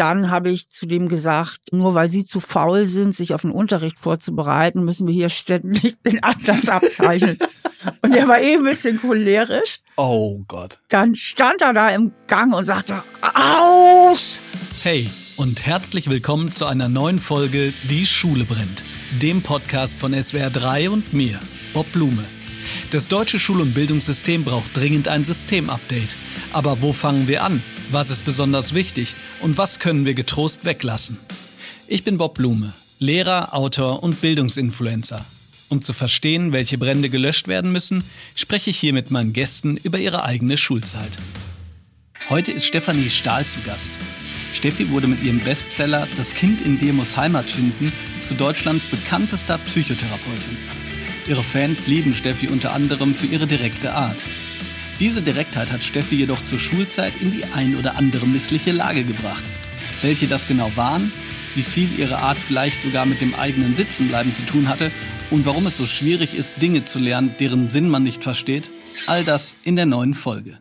dann habe ich zu dem gesagt, nur weil sie zu faul sind, sich auf den Unterricht vorzubereiten, müssen wir hier ständig den Atlas abzeichnen. und er war eh ein bisschen cholerisch. Oh Gott. Dann stand er da im Gang und sagte, aus! Hey und herzlich willkommen zu einer neuen Folge Die Schule brennt, dem Podcast von SWR 3 und mir, Bob Blume. Das deutsche Schul- und Bildungssystem braucht dringend ein Systemupdate. Aber wo fangen wir an? Was ist besonders wichtig? Und was können wir getrost weglassen? Ich bin Bob Blume, Lehrer, Autor und Bildungsinfluencer. Um zu verstehen, welche Brände gelöscht werden müssen, spreche ich hier mit meinen Gästen über ihre eigene Schulzeit. Heute ist Stefanie Stahl zu Gast. Steffi wurde mit ihrem Bestseller Das Kind in dir muss Heimat finden zu Deutschlands bekanntester Psychotherapeutin. Ihre Fans lieben Steffi unter anderem für ihre direkte Art. Diese Direktheit hat Steffi jedoch zur Schulzeit in die ein oder andere missliche Lage gebracht. Welche das genau waren, wie viel ihre Art vielleicht sogar mit dem eigenen Sitzenbleiben zu tun hatte und warum es so schwierig ist, Dinge zu lernen, deren Sinn man nicht versteht, all das in der neuen Folge.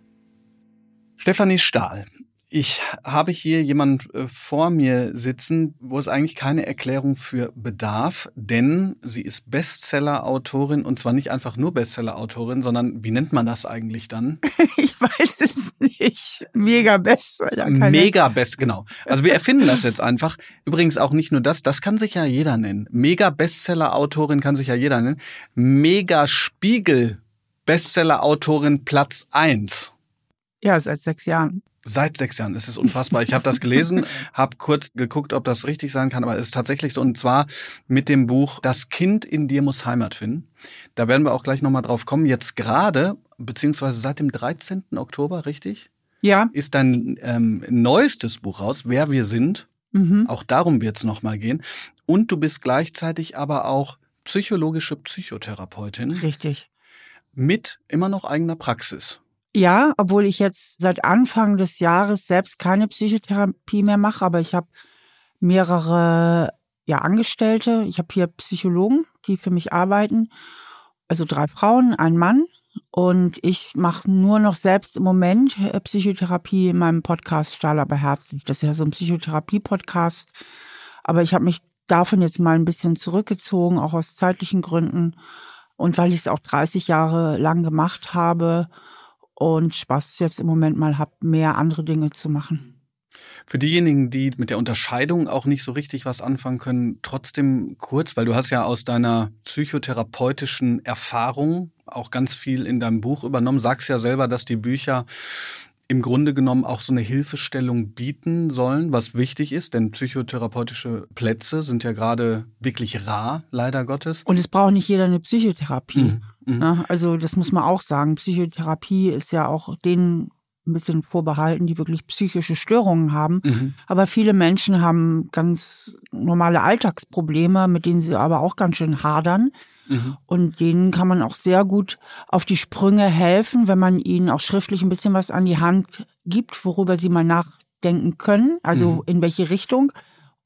Stefanie Stahl ich habe hier jemand äh, vor mir sitzen, wo es eigentlich keine Erklärung für bedarf, denn sie ist Bestseller-Autorin und zwar nicht einfach nur Bestseller-Autorin, sondern wie nennt man das eigentlich dann? ich weiß es nicht. Mega Bestseller. Mega Best, genau. Also wir erfinden das jetzt einfach. Übrigens auch nicht nur das, das kann sich ja jeder nennen. Mega Bestseller-Autorin kann sich ja jeder nennen. Mega Spiegel Bestseller-Autorin Platz eins. Ja, seit sechs Jahren. Seit sechs Jahren. Es ist unfassbar. Ich habe das gelesen, habe kurz geguckt, ob das richtig sein kann, aber es ist tatsächlich so. Und zwar mit dem Buch Das Kind in dir muss Heimat finden. Da werden wir auch gleich nochmal drauf kommen. Jetzt gerade, beziehungsweise seit dem 13. Oktober, richtig? Ja. Ist dein ähm, neuestes Buch raus, Wer wir sind. Mhm. Auch darum wird es nochmal gehen. Und du bist gleichzeitig aber auch psychologische Psychotherapeutin. Richtig. Mit immer noch eigener Praxis. Ja, obwohl ich jetzt seit Anfang des Jahres selbst keine Psychotherapie mehr mache, aber ich habe mehrere ja, Angestellte. Ich habe vier Psychologen, die für mich arbeiten. Also drei Frauen, ein Mann. Und ich mache nur noch selbst im Moment äh, Psychotherapie in meinem Podcast Stahl aber herzlich. Das ist ja so ein Psychotherapie-Podcast. Aber ich habe mich davon jetzt mal ein bisschen zurückgezogen, auch aus zeitlichen Gründen. Und weil ich es auch 30 Jahre lang gemacht habe, und Spaß jetzt im Moment mal habe, mehr andere Dinge zu machen. Für diejenigen, die mit der Unterscheidung auch nicht so richtig was anfangen können, trotzdem kurz, weil du hast ja aus deiner psychotherapeutischen Erfahrung auch ganz viel in deinem Buch übernommen, sagst ja selber, dass die Bücher im Grunde genommen auch so eine Hilfestellung bieten sollen, was wichtig ist, denn psychotherapeutische Plätze sind ja gerade wirklich rar, leider Gottes. Und es braucht nicht jeder eine Psychotherapie. Mhm. Mhm. Ja, also das muss man auch sagen. Psychotherapie ist ja auch denen ein bisschen vorbehalten, die wirklich psychische Störungen haben. Mhm. Aber viele Menschen haben ganz normale Alltagsprobleme, mit denen sie aber auch ganz schön hadern. Mhm. Und denen kann man auch sehr gut auf die Sprünge helfen, wenn man ihnen auch schriftlich ein bisschen was an die Hand gibt, worüber sie mal nachdenken können, also mhm. in welche Richtung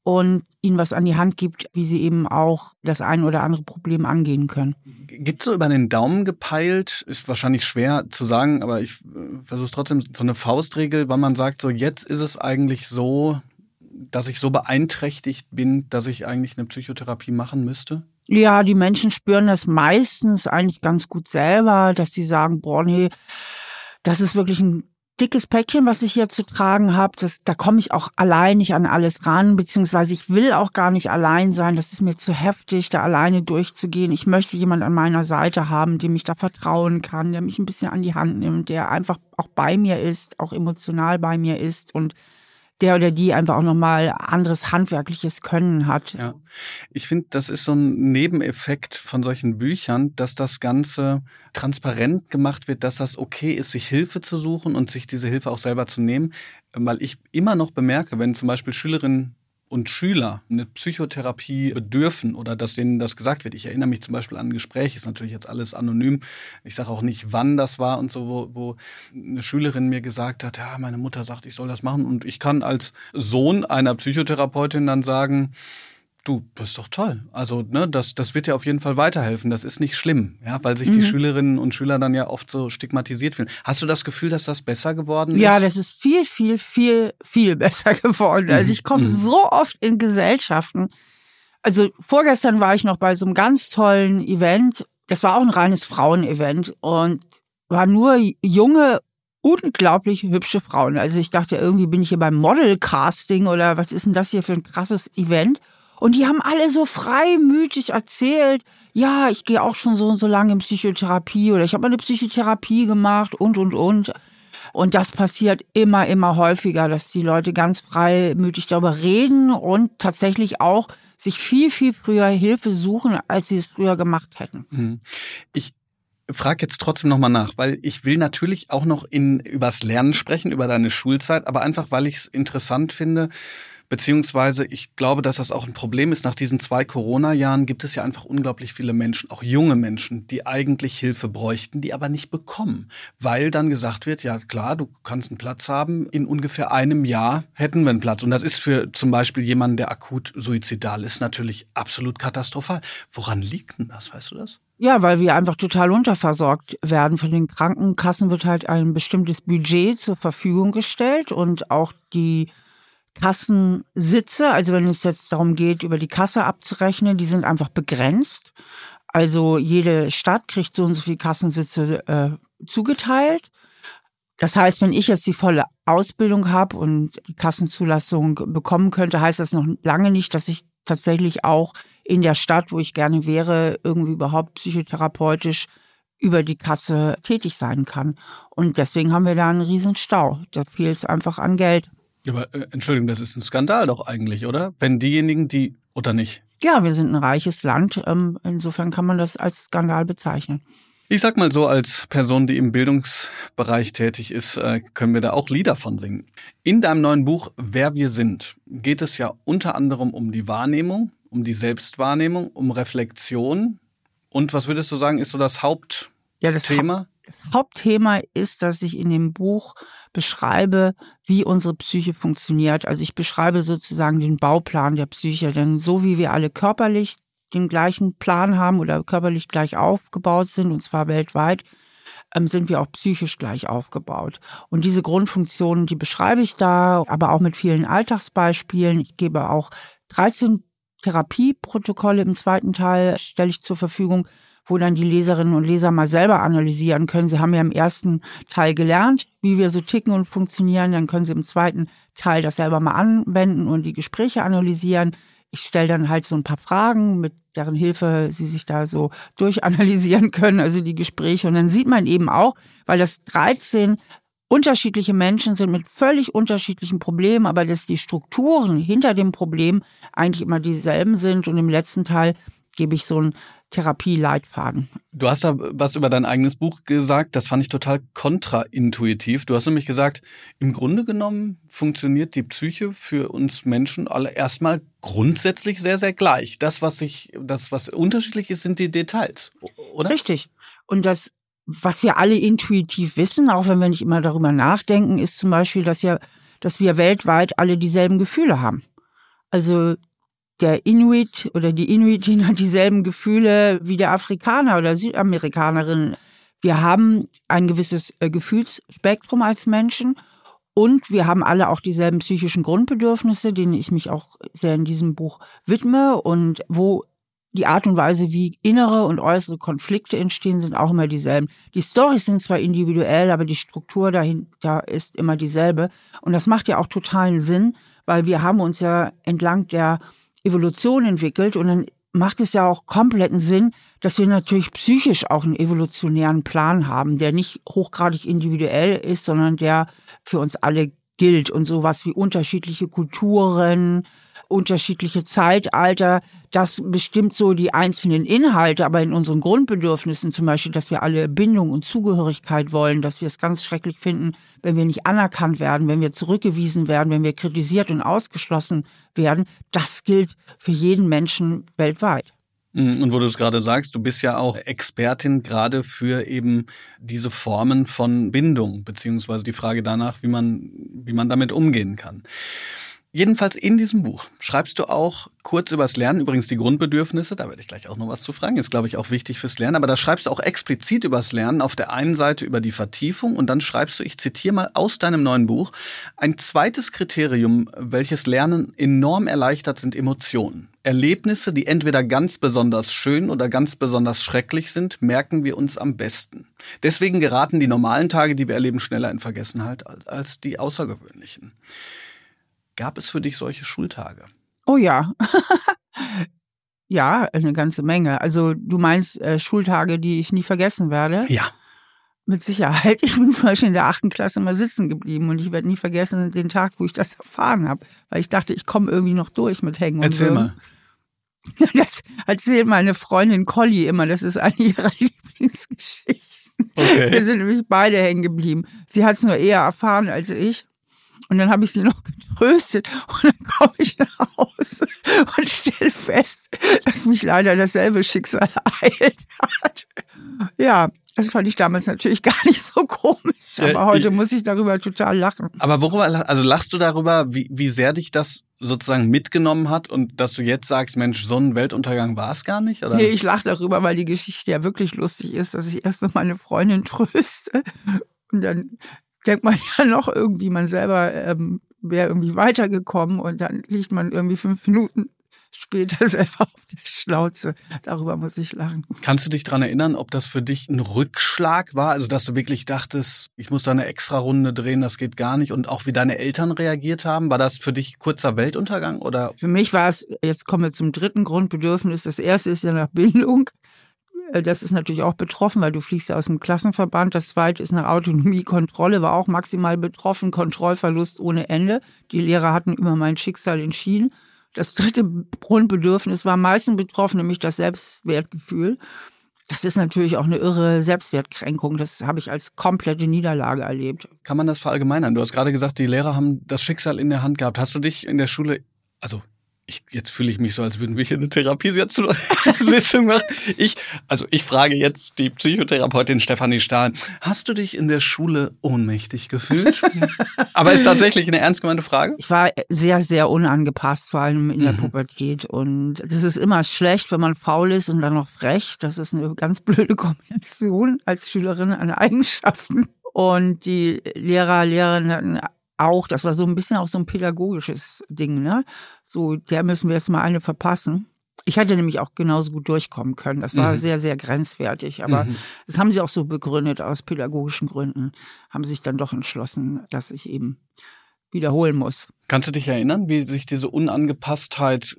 und ihnen was an die Hand gibt, wie sie eben auch das ein oder andere Problem angehen können. Gibt so über den Daumen gepeilt, ist wahrscheinlich schwer zu sagen, aber ich äh, versuche trotzdem so eine Faustregel, wann man sagt, so jetzt ist es eigentlich so, dass ich so beeinträchtigt bin, dass ich eigentlich eine Psychotherapie machen müsste? Ja, die Menschen spüren das meistens eigentlich ganz gut selber, dass sie sagen, boah, nee, das ist wirklich ein dickes Päckchen, was ich hier zu tragen habe. Da komme ich auch allein nicht an alles ran, beziehungsweise ich will auch gar nicht allein sein. Das ist mir zu heftig, da alleine durchzugehen. Ich möchte jemand an meiner Seite haben, dem ich da vertrauen kann, der mich ein bisschen an die Hand nimmt, der einfach auch bei mir ist, auch emotional bei mir ist und der oder die einfach auch nochmal anderes handwerkliches Können hat. Ja. Ich finde, das ist so ein Nebeneffekt von solchen Büchern, dass das Ganze transparent gemacht wird, dass das okay ist, sich Hilfe zu suchen und sich diese Hilfe auch selber zu nehmen. Weil ich immer noch bemerke, wenn zum Beispiel Schülerinnen und Schüler eine Psychotherapie bedürfen oder dass denen das gesagt wird. Ich erinnere mich zum Beispiel an ein Gespräch, ist natürlich jetzt alles anonym. Ich sage auch nicht, wann das war und so, wo, wo eine Schülerin mir gesagt hat, ja, meine Mutter sagt, ich soll das machen. Und ich kann als Sohn einer Psychotherapeutin dann sagen, Du, das ist doch toll. Also, ne, das, das wird ja auf jeden Fall weiterhelfen. Das ist nicht schlimm, ja, weil sich mhm. die Schülerinnen und Schüler dann ja oft so stigmatisiert fühlen. Hast du das Gefühl, dass das besser geworden ist? Ja, das ist viel, viel, viel, viel besser geworden. Also ich komme mhm. so oft in Gesellschaften. Also vorgestern war ich noch bei so einem ganz tollen Event. Das war auch ein reines Frauenevent und war nur junge unglaublich hübsche Frauen. Also ich dachte, irgendwie bin ich hier beim Model-Casting oder was ist denn das hier für ein krasses Event? Und die haben alle so freimütig erzählt, ja, ich gehe auch schon so und so lange in Psychotherapie oder ich habe eine Psychotherapie gemacht und, und, und. Und das passiert immer, immer häufiger, dass die Leute ganz freimütig darüber reden und tatsächlich auch sich viel, viel früher Hilfe suchen, als sie es früher gemacht hätten. Mhm. Ich frage jetzt trotzdem nochmal nach, weil ich will natürlich auch noch in, übers Lernen sprechen, über deine Schulzeit, aber einfach, weil ich es interessant finde, Beziehungsweise ich glaube, dass das auch ein Problem ist. Nach diesen zwei Corona-Jahren gibt es ja einfach unglaublich viele Menschen, auch junge Menschen, die eigentlich Hilfe bräuchten, die aber nicht bekommen. Weil dann gesagt wird, ja klar, du kannst einen Platz haben. In ungefähr einem Jahr hätten wir einen Platz. Und das ist für zum Beispiel jemanden, der akut suizidal ist, natürlich absolut katastrophal. Woran liegt denn das? Weißt du das? Ja, weil wir einfach total unterversorgt werden. Von den Krankenkassen wird halt ein bestimmtes Budget zur Verfügung gestellt und auch die Kassensitze, also wenn es jetzt darum geht, über die Kasse abzurechnen, die sind einfach begrenzt. Also jede Stadt kriegt so und so viele Kassensitze äh, zugeteilt. Das heißt, wenn ich jetzt die volle Ausbildung habe und die Kassenzulassung bekommen könnte, heißt das noch lange nicht, dass ich tatsächlich auch in der Stadt, wo ich gerne wäre, irgendwie überhaupt psychotherapeutisch über die Kasse tätig sein kann. Und deswegen haben wir da einen riesen Stau. Da fehlt es einfach an Geld. Aber äh, Entschuldigung, das ist ein Skandal doch eigentlich, oder? Wenn diejenigen, die oder nicht? Ja, wir sind ein reiches Land. Ähm, insofern kann man das als Skandal bezeichnen. Ich sag mal so, als Person, die im Bildungsbereich tätig ist, äh, können wir da auch Lieder von singen. In deinem neuen Buch Wer wir sind geht es ja unter anderem um die Wahrnehmung, um die Selbstwahrnehmung, um Reflexion. Und was würdest du sagen, ist so das Hauptthema? Ja, das, ha das Hauptthema ist, dass ich in dem Buch beschreibe, wie unsere Psyche funktioniert. Also ich beschreibe sozusagen den Bauplan der Psyche, denn so wie wir alle körperlich den gleichen Plan haben oder körperlich gleich aufgebaut sind, und zwar weltweit, ähm, sind wir auch psychisch gleich aufgebaut. Und diese Grundfunktionen, die beschreibe ich da, aber auch mit vielen Alltagsbeispielen. Ich gebe auch 13 Therapieprotokolle im zweiten Teil, stelle ich zur Verfügung, wo dann die Leserinnen und Leser mal selber analysieren können. Sie haben ja im ersten Teil gelernt, wie wir so ticken und funktionieren. Dann können sie im zweiten Teil das selber mal anwenden und die Gespräche analysieren. Ich stelle dann halt so ein paar Fragen, mit deren Hilfe sie sich da so durchanalysieren können, also die Gespräche. Und dann sieht man eben auch, weil das 13 unterschiedliche Menschen sind mit völlig unterschiedlichen Problemen, aber dass die Strukturen hinter dem Problem eigentlich immer dieselben sind. Und im letzten Teil gebe ich so ein Therapieleitfaden. Du hast da was über dein eigenes Buch gesagt, das fand ich total kontraintuitiv. Du hast nämlich gesagt, im Grunde genommen funktioniert die Psyche für uns Menschen alle erstmal grundsätzlich sehr, sehr gleich. Das, was sich, das, was unterschiedlich ist, sind die Details, oder? Richtig. Und das, was wir alle intuitiv wissen, auch wenn wir nicht immer darüber nachdenken, ist zum Beispiel, dass ja, dass wir weltweit alle dieselben Gefühle haben. Also der Inuit oder die Inuitin hat dieselben Gefühle wie der Afrikaner oder Südamerikanerin. Wir haben ein gewisses äh, Gefühlsspektrum als Menschen und wir haben alle auch dieselben psychischen Grundbedürfnisse, denen ich mich auch sehr in diesem Buch widme und wo die Art und Weise, wie innere und äußere Konflikte entstehen, sind auch immer dieselben. Die Storys sind zwar individuell, aber die Struktur dahinter ist immer dieselbe. Und das macht ja auch totalen Sinn, weil wir haben uns ja entlang der Evolution entwickelt und dann macht es ja auch kompletten Sinn, dass wir natürlich psychisch auch einen evolutionären Plan haben, der nicht hochgradig individuell ist, sondern der für uns alle gilt und sowas wie unterschiedliche Kulturen, unterschiedliche Zeitalter, das bestimmt so die einzelnen Inhalte, aber in unseren Grundbedürfnissen zum Beispiel, dass wir alle Bindung und Zugehörigkeit wollen, dass wir es ganz schrecklich finden, wenn wir nicht anerkannt werden, wenn wir zurückgewiesen werden, wenn wir kritisiert und ausgeschlossen werden, das gilt für jeden Menschen weltweit. Mhm, und wo du es gerade sagst, du bist ja auch Expertin gerade für eben diese Formen von Bindung, beziehungsweise die Frage danach, wie man, wie man damit umgehen kann. Jedenfalls in diesem Buch schreibst du auch kurz übers Lernen, übrigens die Grundbedürfnisse, da werde ich gleich auch noch was zu fragen, ist glaube ich auch wichtig fürs Lernen, aber da schreibst du auch explizit übers Lernen, auf der einen Seite über die Vertiefung und dann schreibst du, ich zitiere mal aus deinem neuen Buch, ein zweites Kriterium, welches Lernen enorm erleichtert, sind Emotionen. Erlebnisse, die entweder ganz besonders schön oder ganz besonders schrecklich sind, merken wir uns am besten. Deswegen geraten die normalen Tage, die wir erleben, schneller in Vergessenheit als die außergewöhnlichen. Gab es für dich solche Schultage? Oh ja. ja, eine ganze Menge. Also du meinst äh, Schultage, die ich nie vergessen werde? Ja. Mit Sicherheit. Ich bin zum Beispiel in der achten Klasse mal sitzen geblieben und ich werde nie vergessen den Tag, wo ich das erfahren habe, weil ich dachte, ich komme irgendwie noch durch mit Hängen und Erzähl mal. Das erzählt meine Freundin Colly immer. Das ist eine ihrer Lieblingsgeschichten. Okay. Wir sind nämlich beide hängen geblieben. Sie hat es nur eher erfahren als ich. Und dann habe ich sie noch getröstet und dann komme ich nach Hause und stelle fest, dass mich leider dasselbe Schicksal ereilt hat. Ja, das fand ich damals natürlich gar nicht so komisch, aber heute muss ich darüber total lachen. Aber worüber, also lachst du darüber, wie, wie sehr dich das sozusagen mitgenommen hat und dass du jetzt sagst, Mensch, so ein Weltuntergang war es gar nicht? Oder? Nee, ich lache darüber, weil die Geschichte ja wirklich lustig ist, dass ich erst noch meine Freundin tröste und dann denkt man ja noch irgendwie, man selber ähm, wäre irgendwie weitergekommen und dann liegt man irgendwie fünf Minuten später selber auf der Schnauze. Darüber muss ich lachen. Kannst du dich dran erinnern, ob das für dich ein Rückschlag war? Also, dass du wirklich dachtest, ich muss da eine extra Runde drehen, das geht gar nicht. Und auch wie deine Eltern reagiert haben? War das für dich kurzer Weltuntergang oder? Für mich war es, jetzt kommen wir zum dritten Grundbedürfnis. Das erste ist ja nach Bildung. Äh, das ist natürlich auch betroffen, weil du fliegst ja aus dem Klassenverband. Das zweite ist eine Autonomiekontrolle, war auch maximal betroffen, Kontrollverlust ohne Ende. Die Lehrer hatten über mein Schicksal entschieden. Das dritte Grundbedürfnis war am meisten betroffen, nämlich das Selbstwertgefühl. Das ist natürlich auch eine irre Selbstwertkränkung. Das habe ich als komplette Niederlage erlebt. Kann man das verallgemeinern? Du hast gerade gesagt, die Lehrer haben das Schicksal in der Hand gehabt. Hast du dich in der Schule, also ich, jetzt fühle ich mich so, als würden wir hier eine Therapiesitzung machen. Ich, also ich frage jetzt die Psychotherapeutin Stefanie Stahl, hast du dich in der Schule ohnmächtig gefühlt? Aber ist tatsächlich eine ernst gemeinte Frage? Ich war sehr, sehr unangepasst, vor allem in der mhm. Pubertät. Und es ist immer schlecht, wenn man faul ist und dann noch frech. Das ist eine ganz blöde Kombination als Schülerin an Eigenschaften. Und die Lehrer, Lehrerinnen hatten auch, das war so ein bisschen auch so ein pädagogisches Ding, ne? So, der müssen wir jetzt mal eine verpassen. Ich hätte nämlich auch genauso gut durchkommen können. Das war mhm. sehr, sehr grenzwertig. Aber mhm. das haben sie auch so begründet, aus pädagogischen Gründen, haben sich dann doch entschlossen, dass ich eben wiederholen muss. Kannst du dich erinnern, wie sich diese Unangepasstheit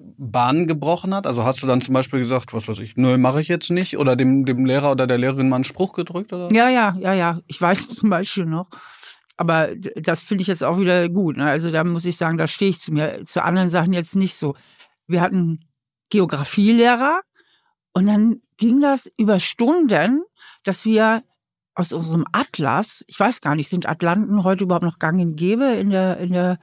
Bahn gebrochen hat? Also hast du dann zum Beispiel gesagt, was weiß ich, nö, mache ich jetzt nicht? Oder dem, dem Lehrer oder der Lehrerin mal einen Spruch gedrückt? Oder? Ja, ja, ja, ja. Ich weiß zum Beispiel noch, aber das finde ich jetzt auch wieder gut. Ne? Also da muss ich sagen, da stehe ich zu mir. Zu anderen Sachen jetzt nicht so. Wir hatten Geografielehrer und dann ging das über Stunden, dass wir aus unserem Atlas, ich weiß gar nicht, sind Atlanten heute überhaupt noch gang und gäbe in der, in der,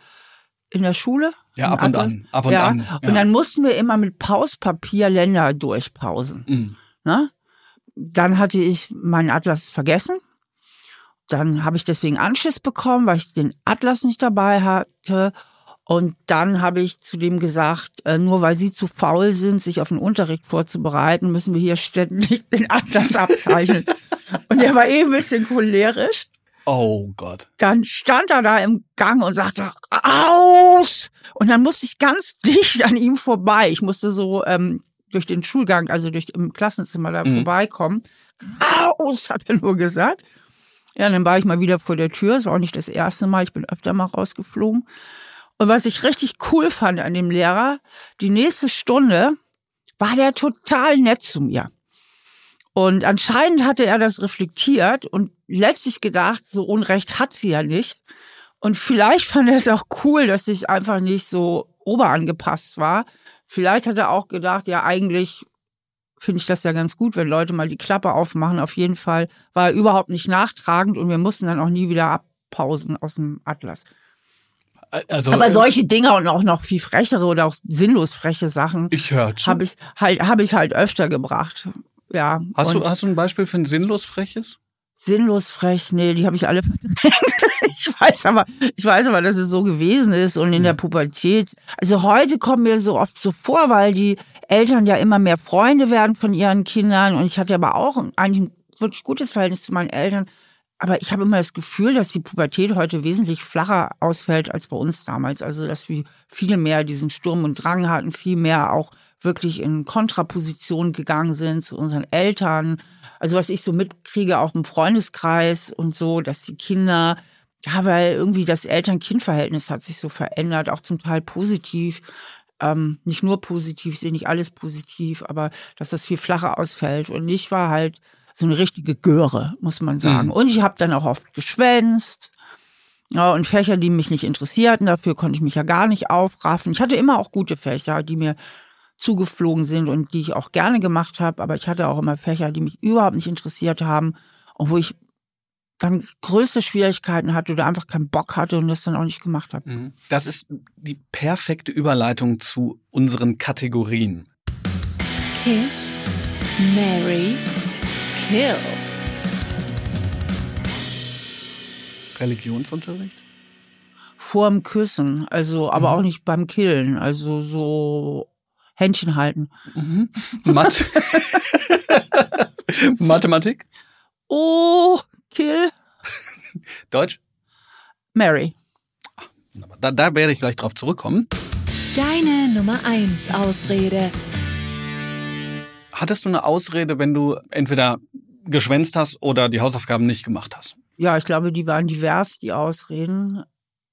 in der Schule? Ja, ab und an, ab und ja. an. Ja. Und dann mussten wir immer mit Pauspapier Länder durchpausen. Mhm. Ne? Dann hatte ich meinen Atlas vergessen dann habe ich deswegen Anschiss bekommen, weil ich den Atlas nicht dabei hatte. Und dann habe ich zu dem gesagt, äh, nur weil sie zu faul sind, sich auf den Unterricht vorzubereiten, müssen wir hier ständig den Atlas abzeichnen. und er war eh ein bisschen cholerisch. Oh Gott. Dann stand er da im Gang und sagte, aus! Und dann musste ich ganz dicht an ihm vorbei. Ich musste so ähm, durch den Schulgang, also durch im Klassenzimmer da mhm. vorbeikommen. Aus, hat er nur gesagt. Ja, dann war ich mal wieder vor der Tür. Es war auch nicht das erste Mal. Ich bin öfter mal rausgeflogen. Und was ich richtig cool fand an dem Lehrer, die nächste Stunde war der total nett zu mir. Und anscheinend hatte er das reflektiert und letztlich gedacht, so Unrecht hat sie ja nicht. Und vielleicht fand er es auch cool, dass ich einfach nicht so oberangepasst war. Vielleicht hat er auch gedacht, ja, eigentlich finde ich das ja ganz gut, wenn Leute mal die Klappe aufmachen. Auf jeden Fall war er überhaupt nicht nachtragend und wir mussten dann auch nie wieder abpausen aus dem Atlas. Also, Aber äh, solche Dinge und auch noch viel frechere oder auch sinnlos freche Sachen ich habe ich halt habe ich halt öfter gebracht. Ja. Hast du hast du ein Beispiel für ein sinnlos freches? Sinnlos frech, nee, die habe ich alle verdrängt. ich weiß aber, ich weiß aber, dass es so gewesen ist und in der Pubertät. Also heute kommt mir so oft so vor, weil die Eltern ja immer mehr Freunde werden von ihren Kindern und ich hatte aber auch eigentlich ein wirklich gutes Verhältnis zu meinen Eltern. Aber ich habe immer das Gefühl, dass die Pubertät heute wesentlich flacher ausfällt als bei uns damals. Also, dass wir viel mehr diesen Sturm und Drang hatten, viel mehr auch wirklich in Kontraposition gegangen sind zu unseren Eltern. Also, was ich so mitkriege, auch im Freundeskreis und so, dass die Kinder, ja, weil irgendwie das Eltern-Kind-Verhältnis hat sich so verändert, auch zum Teil positiv. Ähm, nicht nur positiv, ich sehe nicht alles positiv, aber dass das viel flacher ausfällt. Und ich war halt so eine richtige Göre, muss man sagen. Mhm. Und ich habe dann auch oft geschwänzt. Ja, und Fächer, die mich nicht interessierten, dafür konnte ich mich ja gar nicht aufraffen. Ich hatte immer auch gute Fächer, die mir zugeflogen sind und die ich auch gerne gemacht habe, aber ich hatte auch immer Fächer, die mich überhaupt nicht interessiert haben und wo ich dann größte Schwierigkeiten hatte oder einfach keinen Bock hatte und das dann auch nicht gemacht habe. Mhm. Das ist die perfekte Überleitung zu unseren Kategorien. Kiss, Mary, Kill. Religionsunterricht? Vorm Küssen, also aber mhm. auch nicht beim Killen, also so Händchen halten. Mhm. Math Mathematik? Oh, Kill. Deutsch? Mary. Da, da werde ich gleich drauf zurückkommen. Deine Nummer 1 Ausrede. Hattest du eine Ausrede, wenn du entweder geschwänzt hast oder die Hausaufgaben nicht gemacht hast? Ja, ich glaube, die waren divers, die Ausreden.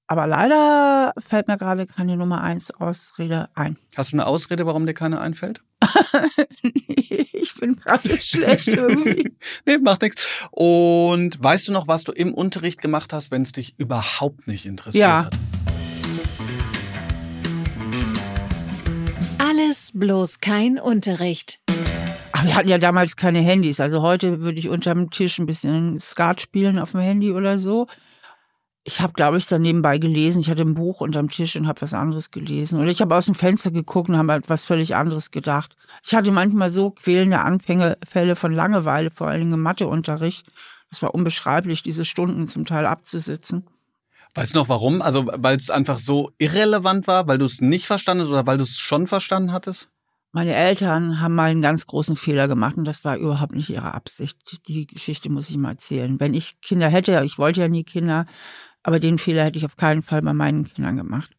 Aber leider fällt mir gerade keine Nummer eins Ausrede ein. Hast du eine Ausrede, warum dir keine einfällt? ich bin gerade schlecht irgendwie. nee, macht nichts. Und weißt du noch, was du im Unterricht gemacht hast, wenn es dich überhaupt nicht interessiert ja. hat? Alles bloß kein Unterricht. Ach, wir hatten ja damals keine Handys. Also heute würde ich unterm Tisch ein bisschen Skat spielen auf dem Handy oder so. Ich habe, glaube ich, dann nebenbei gelesen. Ich hatte ein Buch unterm Tisch und habe was anderes gelesen. Oder ich habe aus dem Fenster geguckt und habe etwas völlig anderes gedacht. Ich hatte manchmal so quälende Anfängefälle von Langeweile, vor allen Dingen im Matheunterricht. Das war unbeschreiblich, diese Stunden zum Teil abzusitzen. Weißt du noch warum? Also weil es einfach so irrelevant war, weil du es nicht verstanden hast oder weil du es schon verstanden hattest? Meine Eltern haben mal einen ganz großen Fehler gemacht und das war überhaupt nicht ihre Absicht. Die Geschichte muss ich mal erzählen. Wenn ich Kinder hätte, ich wollte ja nie Kinder, aber den Fehler hätte ich auf keinen Fall bei meinen Kindern gemacht.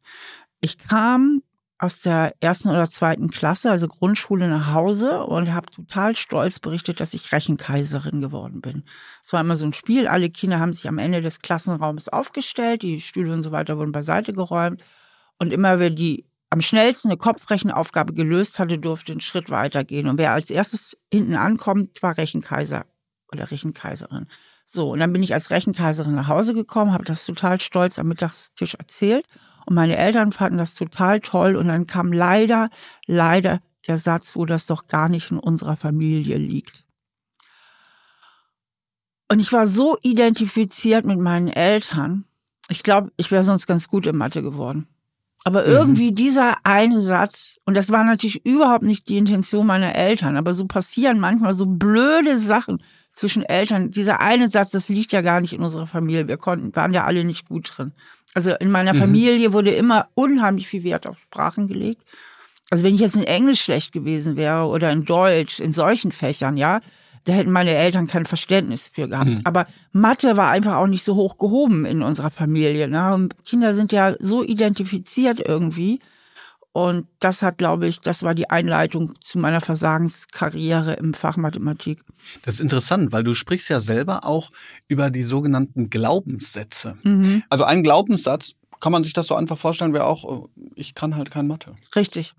Ich kam aus der ersten oder zweiten Klasse, also Grundschule, nach Hause und habe total stolz berichtet, dass ich Rechenkaiserin geworden bin. Es war immer so ein Spiel. Alle Kinder haben sich am Ende des Klassenraums aufgestellt, die Stühle und so weiter wurden beiseite geräumt. Und immer wenn die am schnellsten eine Kopfrechenaufgabe gelöst hatte, durfte einen Schritt weitergehen. Und wer als erstes hinten ankommt, war Rechenkaiser oder Rechenkaiserin. So, und dann bin ich als Rechenkaiserin nach Hause gekommen, habe das total stolz am Mittagstisch erzählt. Und meine Eltern fanden das total toll. Und dann kam leider, leider der Satz, wo das doch gar nicht in unserer Familie liegt. Und ich war so identifiziert mit meinen Eltern. Ich glaube, ich wäre sonst ganz gut in Mathe geworden. Aber mhm. irgendwie dieser eine Satz, und das war natürlich überhaupt nicht die Intention meiner Eltern, aber so passieren manchmal so blöde Sachen zwischen Eltern. Dieser eine Satz, das liegt ja gar nicht in unserer Familie. Wir konnten, waren ja alle nicht gut drin. Also in meiner mhm. Familie wurde immer unheimlich viel Wert auf Sprachen gelegt. Also wenn ich jetzt in Englisch schlecht gewesen wäre oder in Deutsch, in solchen Fächern, ja, da hätten meine Eltern kein Verständnis für gehabt. Mhm. Aber Mathe war einfach auch nicht so hoch gehoben in unserer Familie. Ne? Und Kinder sind ja so identifiziert irgendwie. Und das hat, glaube ich, das war die Einleitung zu meiner Versagenskarriere im Fach Mathematik. Das ist interessant, weil du sprichst ja selber auch über die sogenannten Glaubenssätze. Mhm. Also ein Glaubenssatz, kann man sich das so einfach vorstellen, wäre auch, äh, ich kann halt kein Mathe. Richtig.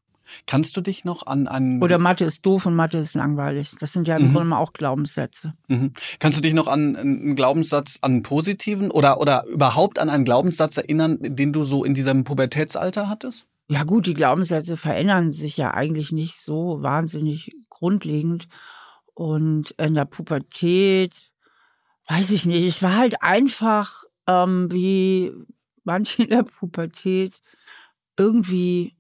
Kannst du dich noch an einen. Oder Mathe ist doof und Mathe ist langweilig. Das sind ja im mhm. Grunde auch Glaubenssätze. Mhm. Kannst du dich noch an einen Glaubenssatz, an einen positiven oder, oder überhaupt an einen Glaubenssatz erinnern, den du so in diesem Pubertätsalter hattest? Ja, gut, die Glaubenssätze verändern sich ja eigentlich nicht so wahnsinnig grundlegend. Und in der Pubertät, weiß ich nicht, ich war halt einfach ähm, wie manche in der Pubertät irgendwie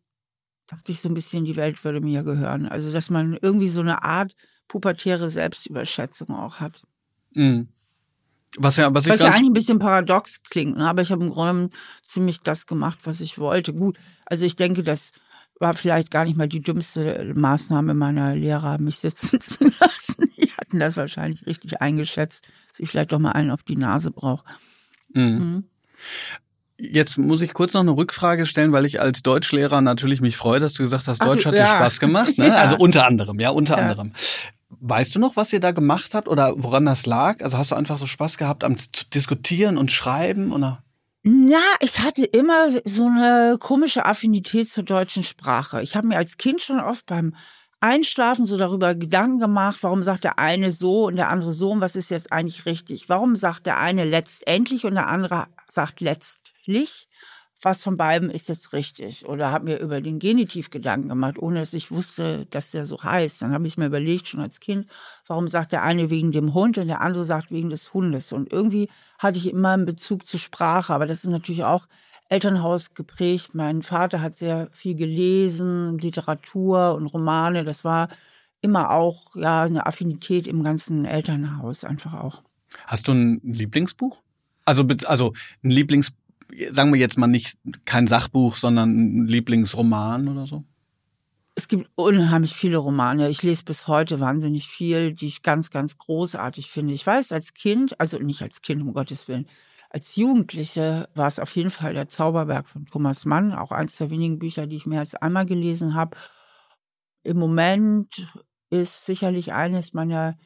dachte ich so ein bisschen, die Welt würde mir gehören. Also, dass man irgendwie so eine Art pubertäre Selbstüberschätzung auch hat. Mhm. Was ja, was, ich Was ja eigentlich ein bisschen paradox klingt, ne? aber ich habe im Grunde ziemlich das gemacht, was ich wollte. Gut, also ich denke, das war vielleicht gar nicht mal die dümmste Maßnahme meiner Lehrer, mich sitzen zu lassen. Die hatten das wahrscheinlich richtig eingeschätzt, dass ich vielleicht doch mal einen auf die Nase brauche. Mhm. Jetzt muss ich kurz noch eine Rückfrage stellen, weil ich als Deutschlehrer natürlich mich freue, dass du gesagt hast, Ach, Deutsch du- hat dir ja. Spaß gemacht. Ne? Ja. Also unter anderem, ja, unter Ja. anderem. Weißt du noch, was ihr da gemacht habt oder woran das lag? Also hast du einfach so Spaß gehabt am zu diskutieren und schreiben oder? Na, ich hatte immer so eine komische Affinität zur deutschen Sprache. Ich habe mir als Kind schon oft beim Einschlafen so darüber Gedanken gemacht, warum sagt der eine so und der andere so und was ist jetzt eigentlich richtig? Warum sagt der eine letztendlich und der andere sagt letztlich? Was von beiden ist jetzt richtig? Oder habe mir über den Genitiv Gedanken gemacht, ohne dass ich wusste, dass der so heißt. Dann habe ich mir überlegt, schon als Kind, warum sagt der eine wegen dem Hund und der andere sagt wegen des Hundes? Und irgendwie hatte ich immer einen Bezug zur Sprache, aber das ist natürlich auch Elternhaus geprägt. Mein Vater hat sehr viel gelesen, Literatur und Romane. Das war immer auch ja eine Affinität im ganzen Elternhaus einfach auch. Hast du ein Lieblingsbuch? Also, also ein Lieblings, sagen wir jetzt mal nicht kein Sachbuch, sondern ein Lieblingsroman oder so? Es gibt unheimlich viele Romane. Ich lese bis heute wahnsinnig viel, die ich ganz, ganz großartig finde. Ich weiß, als Kind, also nicht als Kind, um Gottes Willen, als Jugendliche war es auf jeden Fall der Zauberberg von Thomas Mann, auch eines der wenigen Bücher, die ich mehr als einmal gelesen habe. Im Moment ist sicherlich eines meiner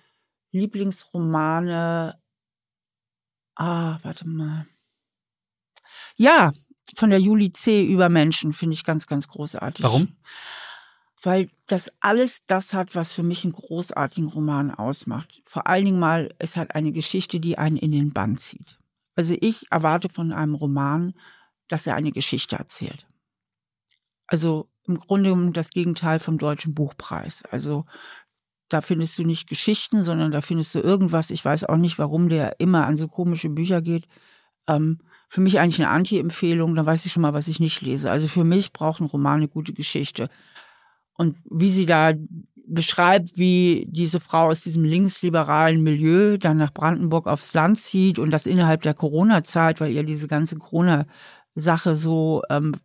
Lieblingsromane. Ah, warte mal. Ja, von der Juli C. über Menschen finde ich ganz, ganz großartig. Warum? Weil das alles das hat, was für mich einen großartigen Roman ausmacht. Vor allen Dingen mal, es hat eine Geschichte, die einen in den Bann zieht. Also ich erwarte von einem Roman, dass er eine Geschichte erzählt. Also im Grunde genommen das Gegenteil vom Deutschen Buchpreis. Also da findest du nicht Geschichten, sondern da findest du irgendwas. Ich weiß auch nicht, warum der immer an so komische Bücher geht. Ähm, für mich eigentlich eine Anti-Empfehlung, dann weiß ich schon mal, was ich nicht lese. Also für mich braucht ein Roman eine gute Geschichte. Und wie sie da beschreibt, wie diese Frau aus diesem linksliberalen Milieu dann nach Brandenburg aufs Land zieht und das innerhalb der Corona-Zeit, weil ihr diese ganze Corona-Sache so ähm,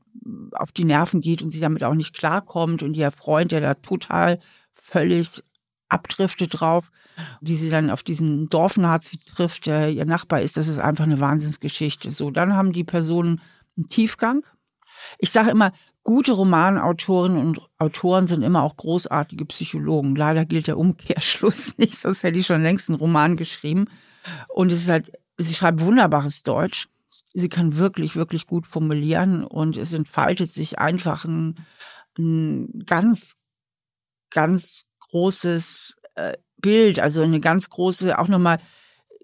auf die Nerven geht und sie damit auch nicht klarkommt und ihr Freund, der da total völlig abdriftet drauf, die sie dann auf diesen Dorfnazi trifft, der ihr Nachbar ist, das ist einfach eine Wahnsinnsgeschichte. So, dann haben die Personen einen Tiefgang. Ich sage immer, gute Romanautorinnen und Autoren sind immer auch großartige Psychologen. Leider gilt der Umkehrschluss nicht, sonst hätte ich schon längst einen Roman geschrieben. Und es ist halt, sie schreibt wunderbares Deutsch. Sie kann wirklich, wirklich gut formulieren und es entfaltet sich einfach ein, ein ganz, ganz großes äh, Bild, also eine ganz große, auch nochmal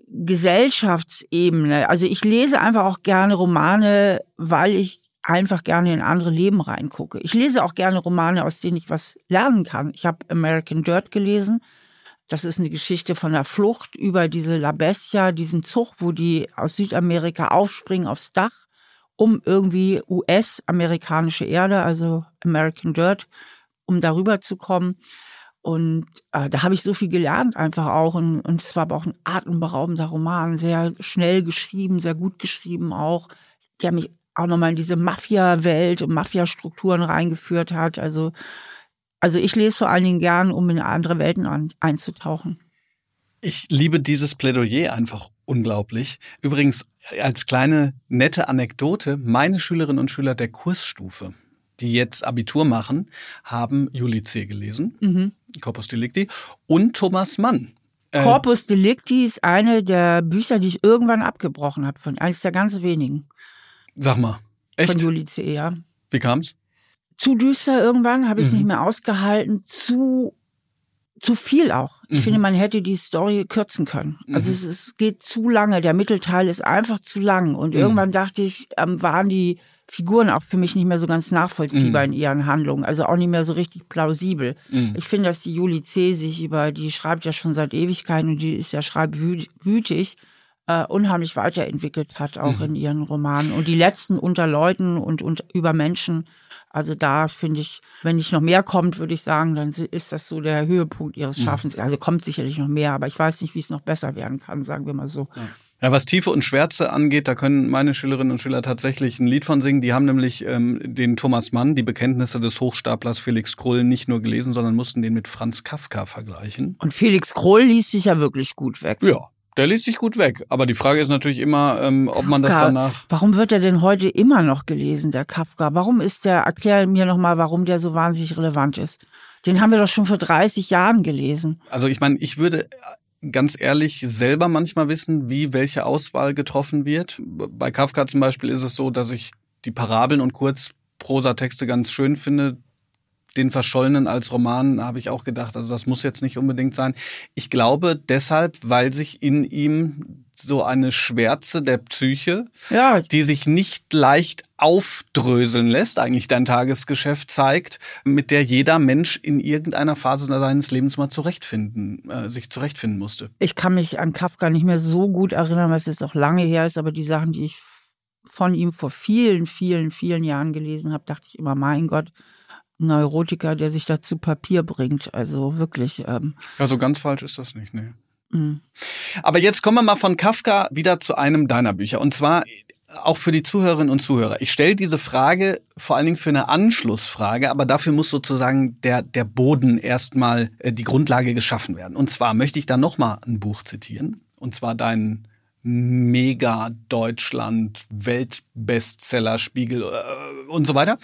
Gesellschaftsebene. Also ich lese einfach auch gerne Romane, weil ich einfach gerne in andere Leben reingucke. Ich lese auch gerne Romane, aus denen ich was lernen kann. Ich habe American Dirt gelesen. Das ist eine Geschichte von der Flucht über diese La Bestia, diesen Zug, wo die aus Südamerika aufspringen aufs Dach, um irgendwie US-amerikanische Erde, also American Dirt, um darüber zu kommen. Und äh, da habe ich so viel gelernt einfach auch. Und, und es war aber auch ein atemberaubender Roman, sehr schnell geschrieben, sehr gut geschrieben auch, der mich auch nochmal in diese Mafia-Welt und Mafia-Strukturen reingeführt hat. Also, also ich lese vor allen Dingen gern, um in andere Welten ein, einzutauchen. Ich liebe dieses Plädoyer einfach unglaublich. Übrigens, als kleine nette Anekdote, meine Schülerinnen und Schüler der Kursstufe, die jetzt Abitur machen, haben Juli C. gelesen, Mhm. Corpus Delicti, und Thomas Mann. Äh, Corpus Delicti ist eine der Bücher, die ich irgendwann abgebrochen habe, von eines der ganz wenigen Sag mal, von echt? Juli C. Ja. Wie kam's? zu düster irgendwann, habe ich es Mhm. nicht mehr ausgehalten, zu zu viel auch. Ich Mhm. finde, man hätte die Story kürzen können. Also Mhm. es, es geht zu lange. Der Mittelteil ist einfach zu lang. Und Mhm. irgendwann dachte ich, ähm, waren die Figuren auch für mich nicht mehr so ganz nachvollziehbar Mhm. in ihren Handlungen. Also auch nicht mehr so richtig plausibel. Mhm. Ich finde, dass die Juli C. sich über, die schreibt ja schon seit Ewigkeiten und die ist ja schreibwütig, äh, unheimlich weiterentwickelt hat, auch Mhm. in ihren Romanen. Und die letzten unter Leuten und, und über Menschen, also da finde ich, wenn nicht noch mehr kommt, würde ich sagen, dann ist das so der Höhepunkt ihres Mhm. Schaffens. Also kommt sicherlich noch mehr, aber ich weiß nicht, wie es noch besser werden kann, sagen wir mal so. Ja, was Tiefe und Schwärze angeht, da können meine Schülerinnen und Schüler tatsächlich ein Lied von singen. Die haben nämlich ähm, den Thomas Mann, die Bekenntnisse des Hochstaplers Felix Krull, nicht nur gelesen, sondern mussten den mit Franz Kafka vergleichen. Und Felix Krull liest sich ja wirklich gut weg. Ja, der liest sich gut weg. Aber die Frage ist natürlich immer, ähm, ob Kafka, man das danach. Warum wird er denn heute immer noch gelesen, der Kafka? Warum ist der, erklär mir nochmal, warum der so wahnsinnig relevant ist. Den haben wir doch schon vor 30 Jahren gelesen. Also ich meine, ich würde ganz ehrlich selber manchmal wissen, wie welche Auswahl getroffen wird. Bei Kafka zum Beispiel ist es so, dass ich die Parabeln und Kurzprosatexte ganz schön finde. Den Verschollenen als Roman habe ich auch gedacht, also das muss jetzt nicht unbedingt sein. Ich glaube deshalb, weil sich in ihm so eine Schwärze der Psyche, ja. die sich nicht leicht aufdröseln lässt, eigentlich dein Tagesgeschäft zeigt, mit der jeder Mensch in irgendeiner Phase seines Lebens mal zurechtfinden, äh, sich zurechtfinden musste. Ich kann mich an Kafka nicht mehr so gut erinnern, weil es jetzt auch lange her ist, aber die Sachen, die ich von ihm vor vielen, vielen, vielen Jahren gelesen habe, dachte ich immer, mein Gott, Neurotiker, der sich da zu Papier bringt. Also wirklich. Ähm, ja, so ganz falsch ist das nicht, ne? Mhm. Aber jetzt kommen wir mal von Kafka wieder zu einem deiner Bücher. Und zwar auch für die Zuhörerinnen und Zuhörer. Ich stelle diese Frage vor allen Dingen für eine Anschlussfrage, aber dafür muss sozusagen der, der Boden erstmal äh, die Grundlage geschaffen werden. Und zwar möchte ich da nochmal ein Buch zitieren. Und zwar dein Mega Deutschland Weltbestseller Spiegel äh, und so weiter.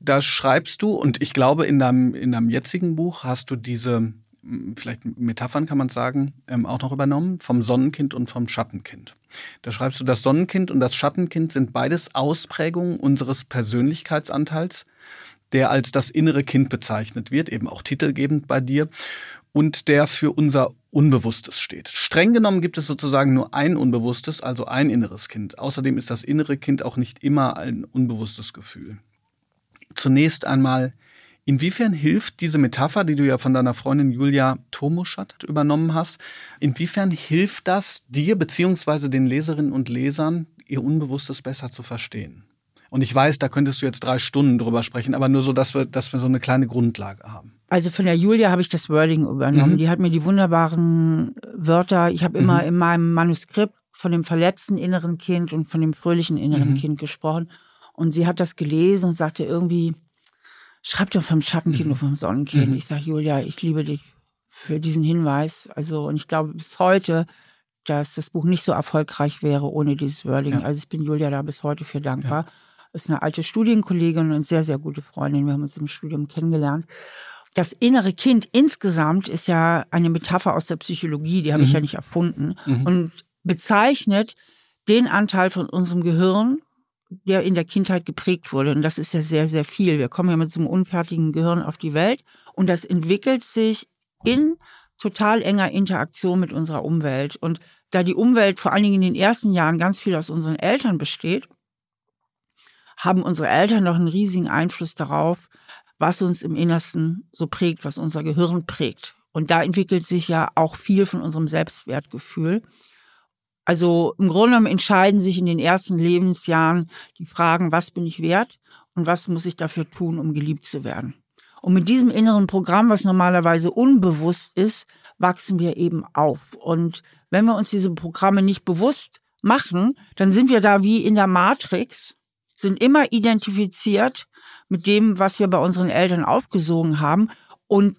Da schreibst du, und ich glaube, in deinem, in deinem jetzigen Buch hast du diese vielleicht Metaphern kann man sagen, ähm, auch noch übernommen, vom Sonnenkind und vom Schattenkind. Da schreibst du, das Sonnenkind und das Schattenkind sind beides Ausprägungen unseres Persönlichkeitsanteils, der als das innere Kind bezeichnet wird, eben auch titelgebend bei dir, und der für unser Unbewusstes steht. Streng genommen gibt es sozusagen nur ein Unbewusstes, also ein inneres Kind. Außerdem ist das innere Kind auch nicht immer ein unbewusstes Gefühl. Zunächst einmal Inwiefern hilft diese Metapher, die du ja von deiner Freundin Julia Tomuschat übernommen hast, inwiefern hilft das dir beziehungsweise den Leserinnen und Lesern, ihr Unbewusstes besser zu verstehen? Und ich weiß, da könntest du jetzt drei Stunden drüber sprechen, aber nur so, dass wir, dass wir so eine kleine Grundlage haben. Also von der Julia habe ich das Wording übernommen. Mhm. Die hat mir die wunderbaren Wörter, ich habe immer mhm. in meinem Manuskript von dem verletzten inneren Kind und von dem fröhlichen inneren mhm. Kind gesprochen. Und sie hat das gelesen und sagte irgendwie, schreib doch vom Schattenkind mhm. und vom Sonnenkind. Mhm. Ich sage, Julia, ich liebe dich für diesen Hinweis. Also, und ich glaube bis heute, dass das Buch nicht so erfolgreich wäre ohne dieses Wording. Ja. Also ich bin Julia da bis heute für dankbar. Ja. Ist eine alte Studienkollegin und sehr, sehr gute Freundin. Wir haben uns im Studium kennengelernt. Das innere Kind insgesamt ist ja eine Metapher aus der Psychologie, die habe mhm. ich ja nicht erfunden mhm. und bezeichnet den Anteil von unserem Gehirn, der in der Kindheit geprägt wurde. Und das ist ja sehr, sehr viel. Wir kommen ja mit so einem unfertigen Gehirn auf die Welt und das entwickelt sich in total enger Interaktion mit unserer Umwelt. Und da die Umwelt vor allen Dingen in den ersten Jahren ganz viel aus unseren Eltern besteht, haben unsere Eltern noch einen riesigen Einfluss darauf, was uns im Innersten so prägt, was unser Gehirn prägt. Und da entwickelt sich ja auch viel von unserem Selbstwertgefühl. Also im Grunde genommen entscheiden sich in den ersten Lebensjahren die Fragen, was bin ich wert und was muss ich dafür tun, um geliebt zu werden. Und mit diesem inneren Programm, was normalerweise unbewusst ist, wachsen wir eben auf. Und wenn wir uns diese Programme nicht bewusst machen, dann sind wir da wie in der Matrix, sind immer identifiziert mit dem, was wir bei unseren Eltern aufgesogen haben. Und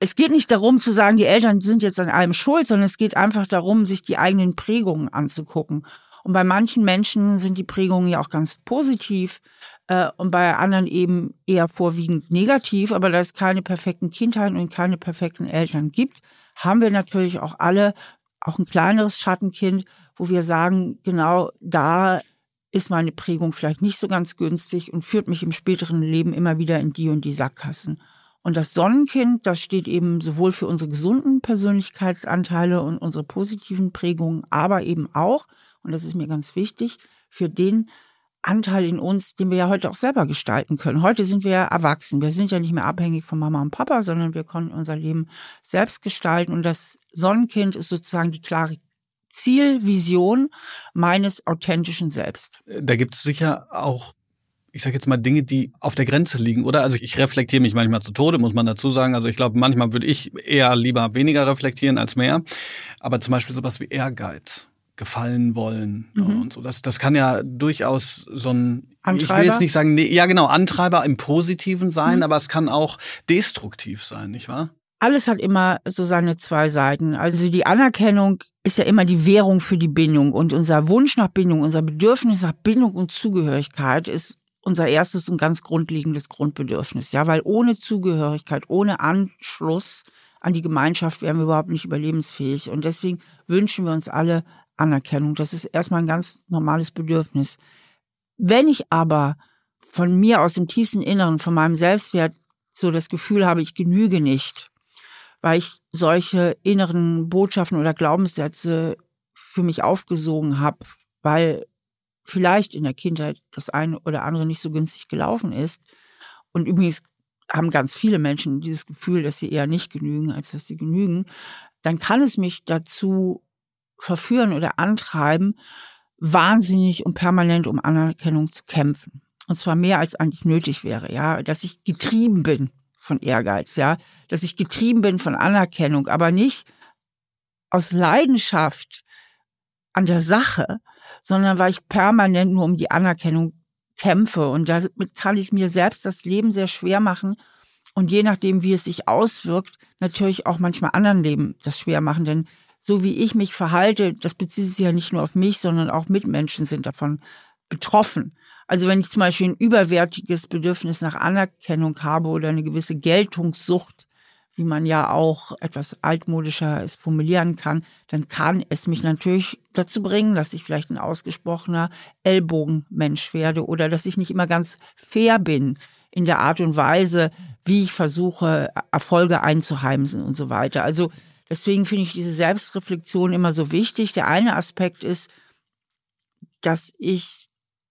es geht nicht darum zu sagen, die Eltern sind jetzt an allem schuld, sondern es geht einfach darum, sich die eigenen Prägungen anzugucken. Und bei manchen Menschen sind die Prägungen ja auch ganz positiv äh, und bei anderen eben eher vorwiegend negativ. Aber da es keine perfekten Kindheiten und keine perfekten Eltern gibt, haben wir natürlich auch alle auch ein kleineres Schattenkind, wo wir sagen, genau da ist meine Prägung vielleicht nicht so ganz günstig und führt mich im späteren Leben immer wieder in die und die Sackgassen. Und das Sonnenkind, das steht eben sowohl für unsere gesunden Persönlichkeitsanteile und unsere positiven Prägungen, aber eben auch, und das ist mir ganz wichtig, für den Anteil in uns, den wir ja heute auch selber gestalten können. Heute sind wir ja erwachsen. Wir sind ja nicht mehr abhängig von Mama und Papa, sondern wir können unser Leben selbst gestalten. Und das Sonnenkind ist sozusagen die klare Zielvision meines authentischen Selbst. Da gibt es sicher auch ich sage jetzt mal Dinge, die auf der Grenze liegen, oder? Also ich reflektiere mich manchmal zu Tode, muss man dazu sagen. Also ich glaube, manchmal würde ich eher lieber weniger reflektieren als mehr. Aber zum Beispiel sowas wie Ehrgeiz. gefallen wollen mhm. und so. Das, das kann ja durchaus so ein, Antreiber? ich will jetzt nicht sagen, nee, ja genau, Antreiber im Positiven sein, mhm. aber es kann auch destruktiv sein, nicht wahr? Alles hat immer so seine zwei Seiten. Also die Anerkennung ist ja immer die Währung für die Bindung und unser Wunsch nach Bindung, unser Bedürfnis nach Bindung und Zugehörigkeit ist unser erstes und ganz grundlegendes Grundbedürfnis. Ja, weil ohne Zugehörigkeit, ohne Anschluss an die Gemeinschaft wären wir überhaupt nicht überlebensfähig. Und deswegen wünschen wir uns alle Anerkennung. Das ist erstmal ein ganz normales Bedürfnis. Wenn ich aber von mir aus dem tiefsten Inneren, von meinem Selbstwert so das Gefühl habe, ich genüge nicht, weil ich solche inneren Botschaften oder Glaubenssätze für mich aufgesogen habe, weil vielleicht in der Kindheit das eine oder andere nicht so günstig gelaufen ist. Und übrigens haben ganz viele Menschen dieses Gefühl, dass sie eher nicht genügen, als dass sie genügen. Dann kann es mich dazu verführen oder antreiben, wahnsinnig und permanent um Anerkennung zu kämpfen. Und zwar mehr als eigentlich nötig wäre, ja, dass ich getrieben bin von Ehrgeiz, ja, dass ich getrieben bin von Anerkennung, aber nicht aus Leidenschaft an der Sache, sondern weil ich permanent nur um die Anerkennung kämpfe. Und damit kann ich mir selbst das Leben sehr schwer machen. Und je nachdem, wie es sich auswirkt, natürlich auch manchmal anderen Leben das schwer machen. Denn so wie ich mich verhalte, das bezieht sich ja nicht nur auf mich, sondern auch Mitmenschen sind davon betroffen. Also wenn ich zum Beispiel ein überwärtiges Bedürfnis nach Anerkennung habe oder eine gewisse Geltungssucht, wie man ja auch etwas altmodischer es formulieren kann, dann kann es mich natürlich dazu bringen, dass ich vielleicht ein ausgesprochener Ellbogenmensch werde oder dass ich nicht immer ganz fair bin in der Art und Weise, wie ich versuche, Erfolge einzuheimsen und so weiter. Also deswegen finde ich diese Selbstreflexion immer so wichtig. Der eine Aspekt ist, dass ich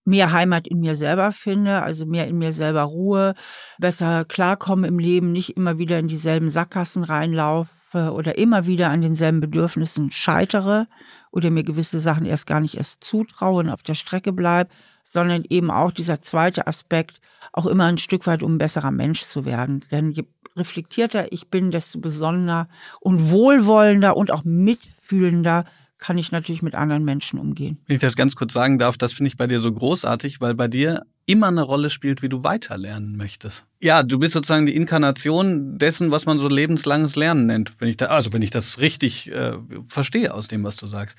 mehr Heimat in mir selber finde, also mehr in mir selber Ruhe, besser klarkomme im Leben, nicht immer wieder in dieselben Sackgassen reinlaufe oder immer wieder an denselben Bedürfnissen scheitere oder mir gewisse Sachen erst gar nicht erst zutraue und auf der Strecke bleibe, sondern eben auch dieser zweite Aspekt, auch immer ein Stück weit, um ein besserer Mensch zu werden. Denn je reflektierter ich bin, desto besonderer und wohlwollender und auch mitfühlender kann ich natürlich mit anderen Menschen umgehen. Wenn ich das ganz kurz sagen darf, das finde ich bei dir so großartig, weil bei dir immer eine Rolle spielt, wie du weiterlernen möchtest. Ja, du bist sozusagen die Inkarnation dessen, was man so lebenslanges Lernen nennt, wenn ich da, also wenn ich das richtig äh, verstehe aus dem, was du sagst.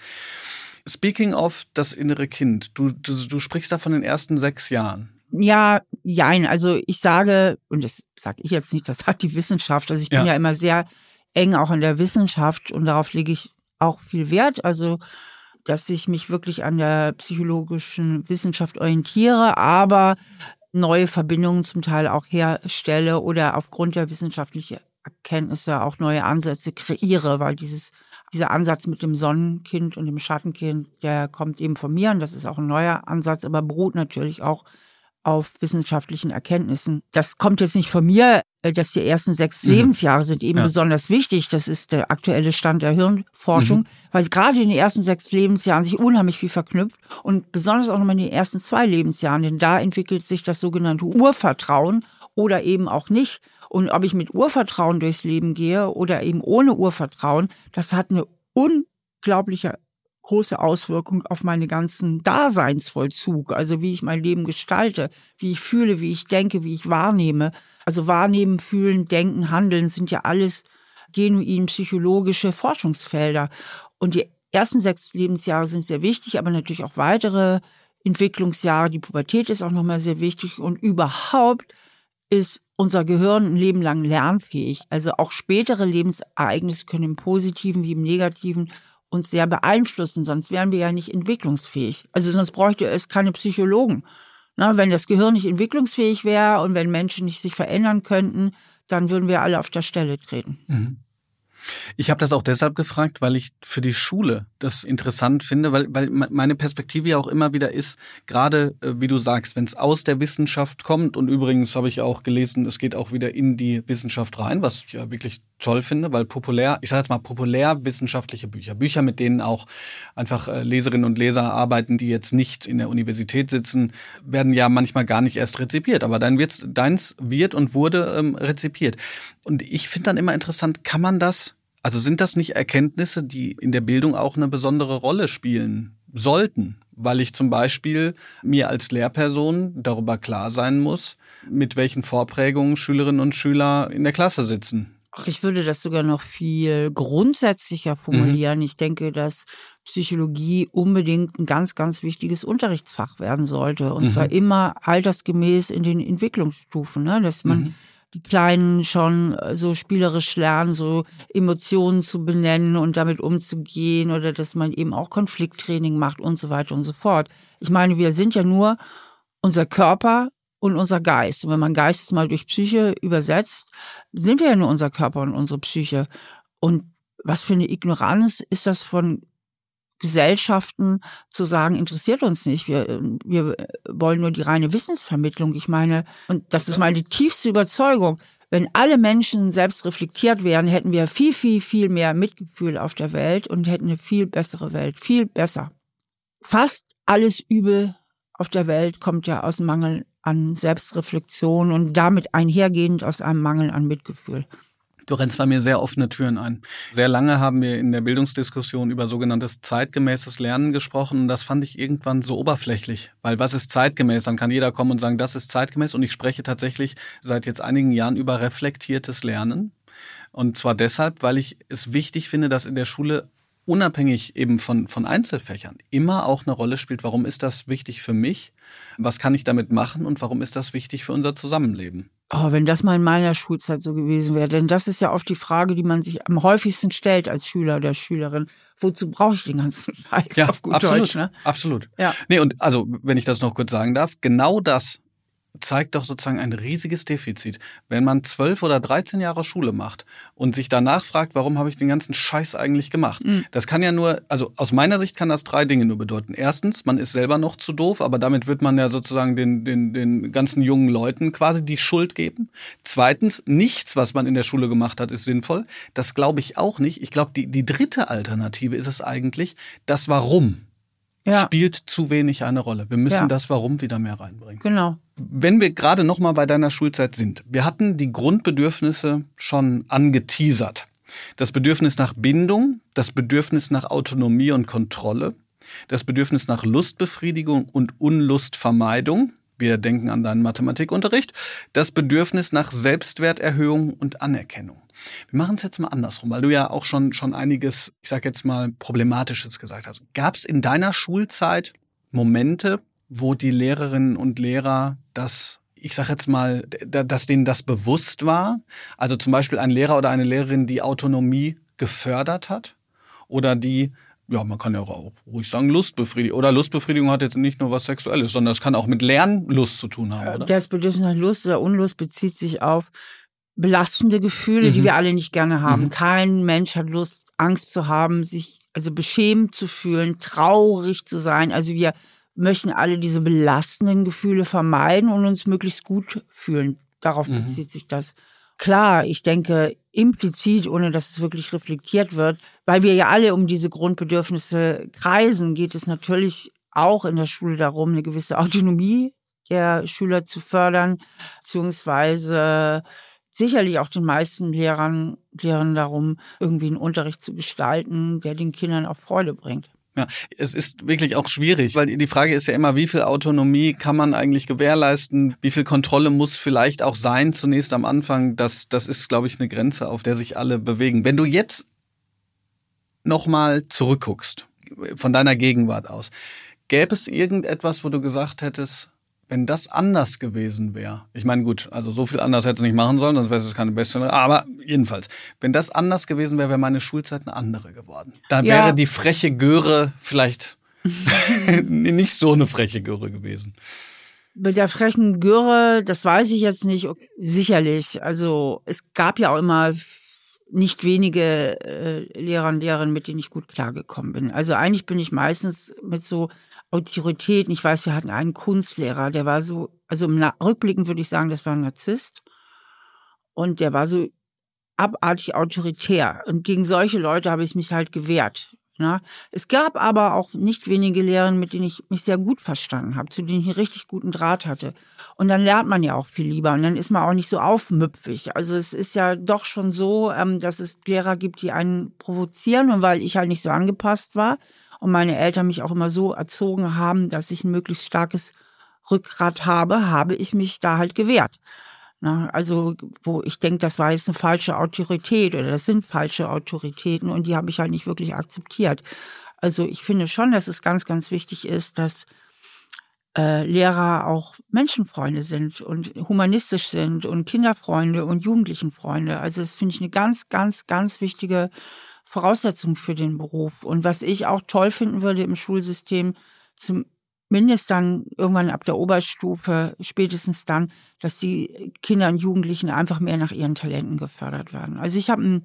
Speaking of das innere Kind, du, du, du sprichst da von den ersten sechs Jahren. Ja, jein. Also ich sage, und das sage ich jetzt nicht, das sagt die Wissenschaft. Also ich bin ja, ja immer sehr eng auch in der Wissenschaft und darauf lege ich auch viel wert. Also, dass ich mich wirklich an der psychologischen Wissenschaft orientiere, aber neue Verbindungen zum Teil auch herstelle oder aufgrund der wissenschaftlichen Erkenntnisse auch neue Ansätze kreiere, weil dieses dieser Ansatz mit dem Sonnenkind und dem Schattenkind, der kommt eben von mir und das ist auch ein neuer Ansatz, aber beruht natürlich auch auf wissenschaftlichen Erkenntnissen. Das kommt jetzt nicht von mir, äh, dass die ersten sechs mhm. Lebensjahre sind eben ja. besonders wichtig. Das ist der aktuelle Stand der Hirnforschung, mhm. weil gerade in den ersten sechs Lebensjahren sich unheimlich viel verknüpft und besonders auch nochmal in den ersten zwei Lebensjahren, denn da entwickelt sich das sogenannte Urvertrauen oder eben auch nicht. Und ob ich mit Urvertrauen durchs Leben gehe oder eben ohne Urvertrauen, das hat eine unglaubliche große Auswirkung auf meine ganzen Daseinsvollzug, also wie ich mein Leben gestalte, wie ich fühle, wie ich denke, wie ich wahrnehme. Also wahrnehmen, fühlen, denken, handeln sind ja alles genuin psychologische Forschungsfelder. Und die ersten sechs Lebensjahre sind sehr wichtig, aber natürlich auch weitere Entwicklungsjahre. Die Pubertät ist auch nochmal sehr wichtig und überhaupt ist unser Gehirn ein Leben lang lernfähig. Also auch spätere Lebensereignisse können im Positiven wie im Negativen uns sehr beeinflussen, sonst wären wir ja nicht entwicklungsfähig. Also sonst bräuchte es keine Psychologen. Na, wenn das Gehirn nicht entwicklungsfähig wäre und wenn Menschen nicht sich verändern könnten, dann würden wir alle auf der Stelle treten. Mhm. Ich habe das auch deshalb gefragt, weil ich für die Schule das interessant finde, weil, weil meine Perspektive ja auch immer wieder ist, gerade äh, wie du sagst, wenn es aus der Wissenschaft kommt und übrigens habe ich auch gelesen, es geht auch wieder in die Wissenschaft rein, was ich ja wirklich toll finde, weil populär, ich sage jetzt mal populär wissenschaftliche Bücher, Bücher, mit denen auch einfach äh, Leserinnen und Leser arbeiten, die jetzt nicht in der Universität sitzen, werden ja manchmal gar nicht erst rezipiert, aber dein wird, deins wird und wurde ähm, rezipiert. Und ich finde dann immer interessant, kann man das Also sind das nicht Erkenntnisse, die in der Bildung auch eine besondere Rolle spielen sollten? Weil ich zum Beispiel mir als Lehrperson darüber klar sein muss, mit welchen Vorprägungen Schülerinnen und Schüler in der Klasse sitzen. Ach, ich würde das sogar noch viel grundsätzlicher formulieren. Mhm. Ich denke, dass Psychologie unbedingt ein ganz, ganz wichtiges Unterrichtsfach werden sollte. Und mhm. zwar immer altersgemäß in den Entwicklungsstufen, ne? dass man mhm. die Kleinen schon so spielerisch lernen, so Emotionen zu benennen und damit umzugehen oder dass man eben auch Konflikttraining macht und so weiter und so fort. Ich meine, wir sind ja nur unser Körper und unser Geist. Und wenn man Geist jetzt mal durch Psyche übersetzt, sind wir ja nur unser Körper und unsere Psyche. Und was für eine Ignoranz ist das von Gesellschaften zu sagen, interessiert uns nicht. Wir, wir wollen nur die reine Wissensvermittlung. Ich meine, und das ist meine tiefste Überzeugung. Wenn alle Menschen selbst reflektiert wären, hätten wir viel, viel, viel mehr Mitgefühl auf der Welt und hätten eine viel bessere Welt. Viel besser. Fast alles Übel auf der Welt kommt ja aus dem Mangel an Selbstreflexion und damit einhergehend aus einem Mangel an Mitgefühl. Du rennst bei mir sehr offene Türen ein. Sehr lange haben wir in der Bildungsdiskussion über sogenanntes zeitgemäßes Lernen gesprochen und das fand ich irgendwann so oberflächlich. Weil was ist zeitgemäß? Dann kann jeder kommen und sagen, das ist zeitgemäß und ich spreche tatsächlich seit jetzt einigen Jahren über reflektiertes Lernen. Und zwar deshalb, weil ich es wichtig finde, dass in der Schule unabhängig eben von, von Einzelfächern immer auch eine Rolle spielt. Warum ist das wichtig für mich? Was kann ich damit machen? Und warum ist das wichtig für unser Zusammenleben? Oh, wenn das mal in meiner Schulzeit so gewesen wäre, denn das ist ja oft die Frage, die man sich am häufigsten stellt als Schüler oder Schülerin. Wozu brauche ich den ganzen Scheiß ja, auf gut absolut, Deutsch? Ne? Absolut. Ja. Nee, und also, wenn ich das noch kurz sagen darf, genau das zeigt doch sozusagen ein riesiges Defizit. Wenn man zwölf oder dreizehn Jahre Schule macht und sich danach fragt, warum habe ich den ganzen Scheiß eigentlich gemacht? Mhm. Das kann ja nur, also aus meiner Sicht kann das drei Dinge nur bedeuten. Erstens, man ist selber noch zu doof, aber damit wird man ja sozusagen den, den, den ganzen jungen Leuten quasi die Schuld geben. Zweitens, nichts, was man in der Schule gemacht hat, ist sinnvoll. Das glaube ich auch nicht. Ich glaube, die, die dritte Alternative ist es eigentlich, das Warum ja. spielt zu wenig eine Rolle. Wir müssen ja. das Warum wieder mehr reinbringen. Genau. Wenn wir gerade noch mal bei deiner Schulzeit sind, wir hatten die Grundbedürfnisse schon angeteasert. Das Bedürfnis nach Bindung, das Bedürfnis nach Autonomie und Kontrolle, das Bedürfnis nach Lustbefriedigung und Unlustvermeidung. Wir denken an deinen Mathematikunterricht. Das Bedürfnis nach Selbstwerterhöhung und Anerkennung. Wir machen es jetzt mal andersrum, weil du ja auch schon, schon einiges, ich sag jetzt mal, Problematisches gesagt hast. Gab es in deiner Schulzeit Momente, wo die Lehrerinnen und Lehrer das ich sag jetzt mal, dass denen das bewusst war. Also zum Beispiel ein Lehrer oder eine Lehrerin, die Autonomie gefördert hat oder die, ja, man kann ja auch ruhig sagen, Lustbefriedigung. Oder Lustbefriedigung hat jetzt nicht nur was Sexuelles, sondern es kann auch mit Lernlust zu tun haben, oder? Das Bedürfnis nach Lust oder Unlust bezieht sich auf belastende Gefühle, mhm. die wir alle nicht gerne haben. Mhm. Kein Mensch hat Lust, Angst zu haben, sich also beschämt zu fühlen, traurig zu sein. Also wir möchten alle diese belastenden Gefühle vermeiden und uns möglichst gut fühlen. Darauf mhm. bezieht sich das. Klar, ich denke implizit, ohne dass es wirklich reflektiert wird, weil wir ja alle um diese Grundbedürfnisse kreisen, geht es natürlich auch in der Schule darum, eine gewisse Autonomie der Schüler zu fördern, beziehungsweise sicherlich auch den meisten Lehrern, Lehrern darum, irgendwie einen Unterricht zu gestalten, der den Kindern auch Freude bringt. Ja, es ist wirklich auch schwierig, weil die Frage ist ja immer, wie viel Autonomie kann man eigentlich gewährleisten? Wie viel Kontrolle muss vielleicht auch sein zunächst am Anfang? Das, das ist, glaube ich, eine Grenze, auf der sich alle bewegen. Wenn du jetzt nochmal zurückguckst, von deiner Gegenwart aus, gäbe es irgendetwas, wo du gesagt hättest, wenn das anders gewesen wäre, ich meine, gut, also so viel anders hätte es nicht machen sollen, sonst wäre es keine beste, aber jedenfalls, wenn das anders gewesen wäre, wäre meine Schulzeit eine andere geworden. Da ja. wäre die freche Göre vielleicht nicht so eine freche Göre gewesen. Mit der frechen Göre, das weiß ich jetzt nicht, sicherlich. Also es gab ja auch immer nicht wenige äh, Lehrer und Lehrerinnen, mit denen ich gut klargekommen bin. Also eigentlich bin ich meistens mit so Autoritäten. Ich weiß, wir hatten einen Kunstlehrer, der war so, also im Rückblickend würde ich sagen, das war ein Narzisst. Und der war so abartig autoritär. Und gegen solche Leute habe ich mich halt gewehrt. Na, es gab aber auch nicht wenige Lehrer, mit denen ich mich sehr gut verstanden habe, zu denen ich einen richtig guten Draht hatte. Und dann lernt man ja auch viel lieber und dann ist man auch nicht so aufmüpfig. Also es ist ja doch schon so, ähm, dass es Lehrer gibt, die einen provozieren und weil ich halt nicht so angepasst war und meine Eltern mich auch immer so erzogen haben, dass ich ein möglichst starkes Rückgrat habe, habe ich mich da halt gewehrt. Na, also, wo ich denke, das war jetzt eine falsche Autorität oder das sind falsche Autoritäten und die habe ich halt nicht wirklich akzeptiert. Also ich finde schon, dass es ganz, ganz wichtig ist, dass äh, Lehrer auch Menschenfreunde sind und humanistisch sind und Kinderfreunde und Jugendlichenfreunde. Also das finde ich eine ganz, ganz, ganz wichtige Voraussetzung für den Beruf. Und was ich auch toll finden würde im Schulsystem, zum mindestens dann irgendwann ab der Oberstufe, spätestens dann, dass die Kinder und Jugendlichen einfach mehr nach ihren Talenten gefördert werden. Also ich habe einen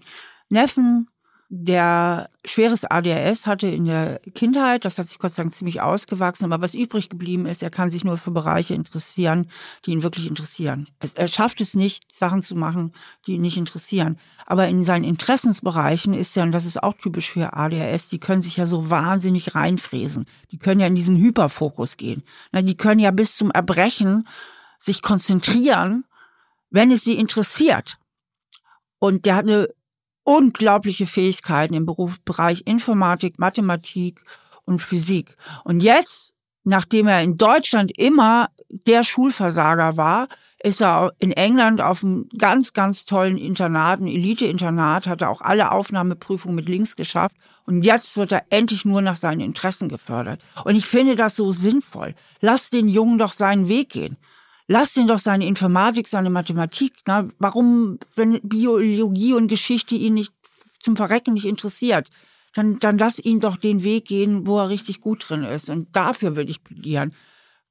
Neffen, der schweres ADHS hatte in der Kindheit. Das hat sich Gott sei Dank ziemlich ausgewachsen. Aber was übrig geblieben ist, er kann sich nur für Bereiche interessieren, die ihn wirklich interessieren. Er schafft es nicht, Sachen zu machen, die ihn nicht interessieren. Aber in seinen Interessensbereichen ist ja, und das ist auch typisch für ADHS, die können sich ja so wahnsinnig reinfräsen. Die können ja in diesen Hyperfokus gehen. Die können ja bis zum Erbrechen sich konzentrieren, wenn es sie interessiert. Und der hat eine unglaubliche Fähigkeiten im Berufsbereich Informatik, Mathematik und Physik. Und jetzt, nachdem er in Deutschland immer der Schulversager war, ist er in England auf einem ganz, ganz tollen Internat, ein Elite-Internat, hat er auch alle Aufnahmeprüfungen mit links geschafft. Und jetzt wird er endlich nur nach seinen Interessen gefördert. Und ich finde das so sinnvoll. Lass den Jungen doch seinen Weg gehen. Lass ihn doch seine Informatik, seine Mathematik. Na, warum, wenn Biologie und Geschichte ihn nicht zum Verrecken nicht interessiert, dann, dann lass ihn doch den Weg gehen, wo er richtig gut drin ist. Und dafür würde ich plädieren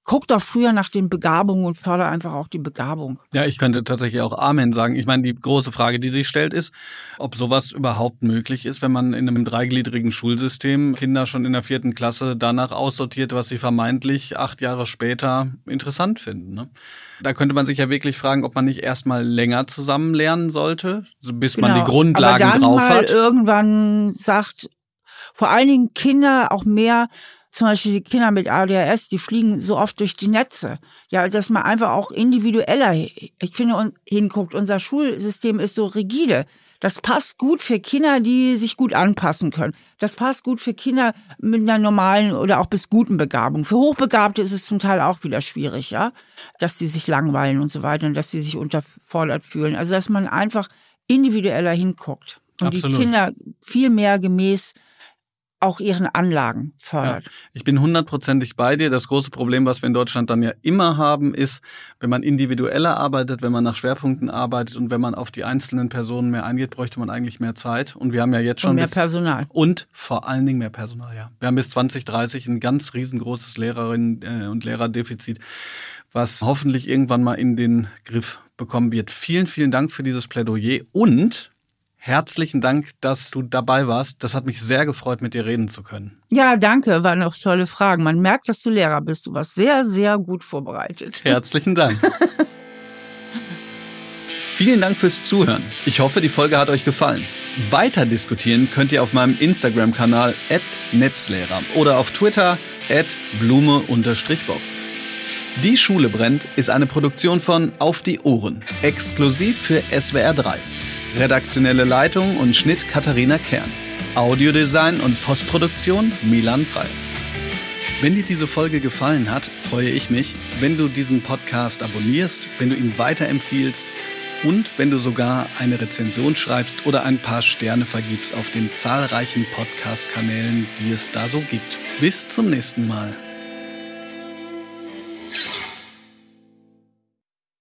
guck doch früher nach den Begabungen und förder einfach auch die Begabung. Ja, ich könnte tatsächlich auch Amen sagen. Ich meine, die große Frage, die sich stellt, ist, ob sowas überhaupt möglich ist, wenn man in einem dreigliedrigen Schulsystem Kinder schon in der vierten Klasse danach aussortiert, was sie vermeintlich acht Jahre später interessant finden. Ne? Da könnte man sich ja wirklich fragen, ob man nicht erstmal länger zusammen lernen sollte, bis genau. man die Grundlagen Aber dann drauf mal hat. irgendwann sagt, vor allen Dingen Kinder auch mehr zum Beispiel die Kinder mit ADHS, die fliegen so oft durch die Netze. Ja, dass man einfach auch individueller, ich finde, hinguckt. Unser Schulsystem ist so rigide. Das passt gut für Kinder, die sich gut anpassen können. Das passt gut für Kinder mit einer normalen oder auch bis guten Begabung. Für Hochbegabte ist es zum Teil auch wieder schwierig, ja, dass die sich langweilen und so weiter und dass sie sich unterfordert fühlen. Also, dass man einfach individueller hinguckt und Absolut. die Kinder viel mehr gemäß auch ihren Anlagen fördert. Ja, ich bin hundertprozentig bei dir. Das große Problem, was wir in Deutschland dann ja immer haben, ist, wenn man individueller arbeitet, wenn man nach Schwerpunkten arbeitet und wenn man auf die einzelnen Personen mehr eingeht, bräuchte man eigentlich mehr Zeit. Und wir haben ja jetzt schon und mehr bis, Personal. Und vor allen Dingen mehr Personal, ja. Wir haben bis 2030 ein ganz riesengroßes Lehrerinnen- äh, und Lehrerdefizit, was hoffentlich irgendwann mal in den Griff bekommen wird. Vielen, vielen Dank für dieses Plädoyer und Herzlichen Dank, dass du dabei warst. Das hat mich sehr gefreut, mit dir reden zu können. Ja, danke. Waren auch tolle Fragen. Man merkt, dass du Lehrer bist. Du warst sehr, sehr gut vorbereitet. Herzlichen Dank. Vielen Dank fürs Zuhören. Ich hoffe, die Folge hat euch gefallen. Weiter diskutieren könnt ihr auf meinem Instagram-Kanal @netzlehrer oder auf Twitter blume-bob. Die Schule brennt ist eine Produktion von Auf die Ohren, exklusiv für SWR 3. Redaktionelle Leitung und Schnitt Katharina Kern. Audiodesign und Postproduktion Milan Frei. Wenn dir diese Folge gefallen hat, freue ich mich, wenn du diesen Podcast abonnierst, wenn du ihn weiterempfiehlst und wenn du sogar eine Rezension schreibst oder ein paar Sterne vergibst auf den zahlreichen Podcast-Kanälen, die es da so gibt. Bis zum nächsten Mal.